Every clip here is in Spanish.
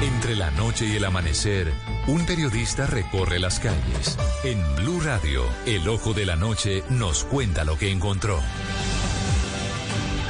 Entre la noche y el amanecer, un periodista recorre las calles. En Blue Radio, el ojo de la noche nos cuenta lo que encontró.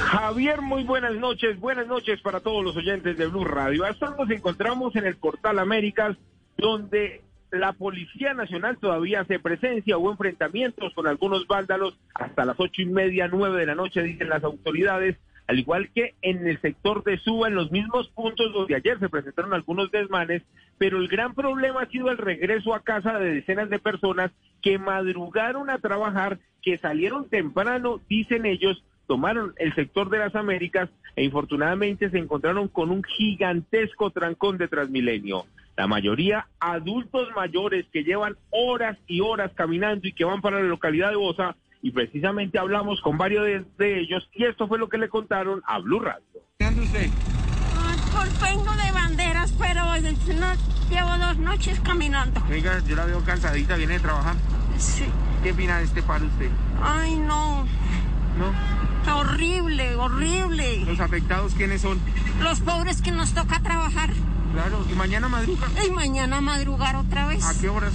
Javier, muy buenas noches. Buenas noches para todos los oyentes de Blue Radio. Hasta nos encontramos en el portal Américas, donde la Policía Nacional todavía hace presencia. Hubo enfrentamientos con algunos vándalos hasta las ocho y media, nueve de la noche, dicen las autoridades al igual que en el sector de Suba, en los mismos puntos donde ayer se presentaron algunos desmanes, pero el gran problema ha sido el regreso a casa de decenas de personas que madrugaron a trabajar, que salieron temprano, dicen ellos, tomaron el sector de las Américas e infortunadamente se encontraron con un gigantesco trancón de Transmilenio. La mayoría adultos mayores que llevan horas y horas caminando y que van para la localidad de Bosa y precisamente hablamos con varios de, ellos y esto fue lo que le contaron a Blue Radio. ¿Qué anda usted? Vengo de banderas, pero no, llevo dos noches caminando. Oiga, yo la veo cansadita, viene de trabajar. Sí. ¿Qué opina de este paro usted? Ay, no. ¿No? Horrible, horrible. ¿Los afectados quiénes son? Los pobres que nos toca trabajar. Claro, ¿y mañana madrugar? Y mañana madrugar otra vez. ¿A qué horas?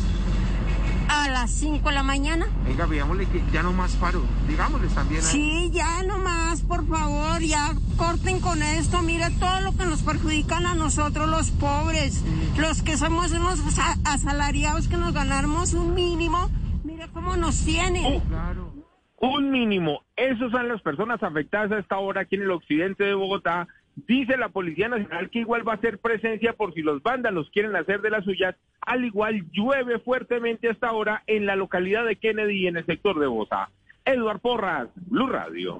A las 5 de la mañana. Venga, veámosle que ya no más paro. Digámosles también. Sí, ya no más, por favor, ya corten con esto. Mire todo lo que nos perjudican a nosotros los pobres, los que somos unos asalariados que nos ganamos un mínimo. Mire cómo nos tienen. Oh, claro. Un mínimo. Esas son las personas afectadas a esta hora aquí en el occidente de Bogotá Dice la Policía Nacional que igual va a ser presencia por si los vándalos quieren hacer de las suyas. Al igual llueve fuertemente hasta ahora en la localidad de Kennedy en el sector de Bosa. Eduard Porras, Blue Radio.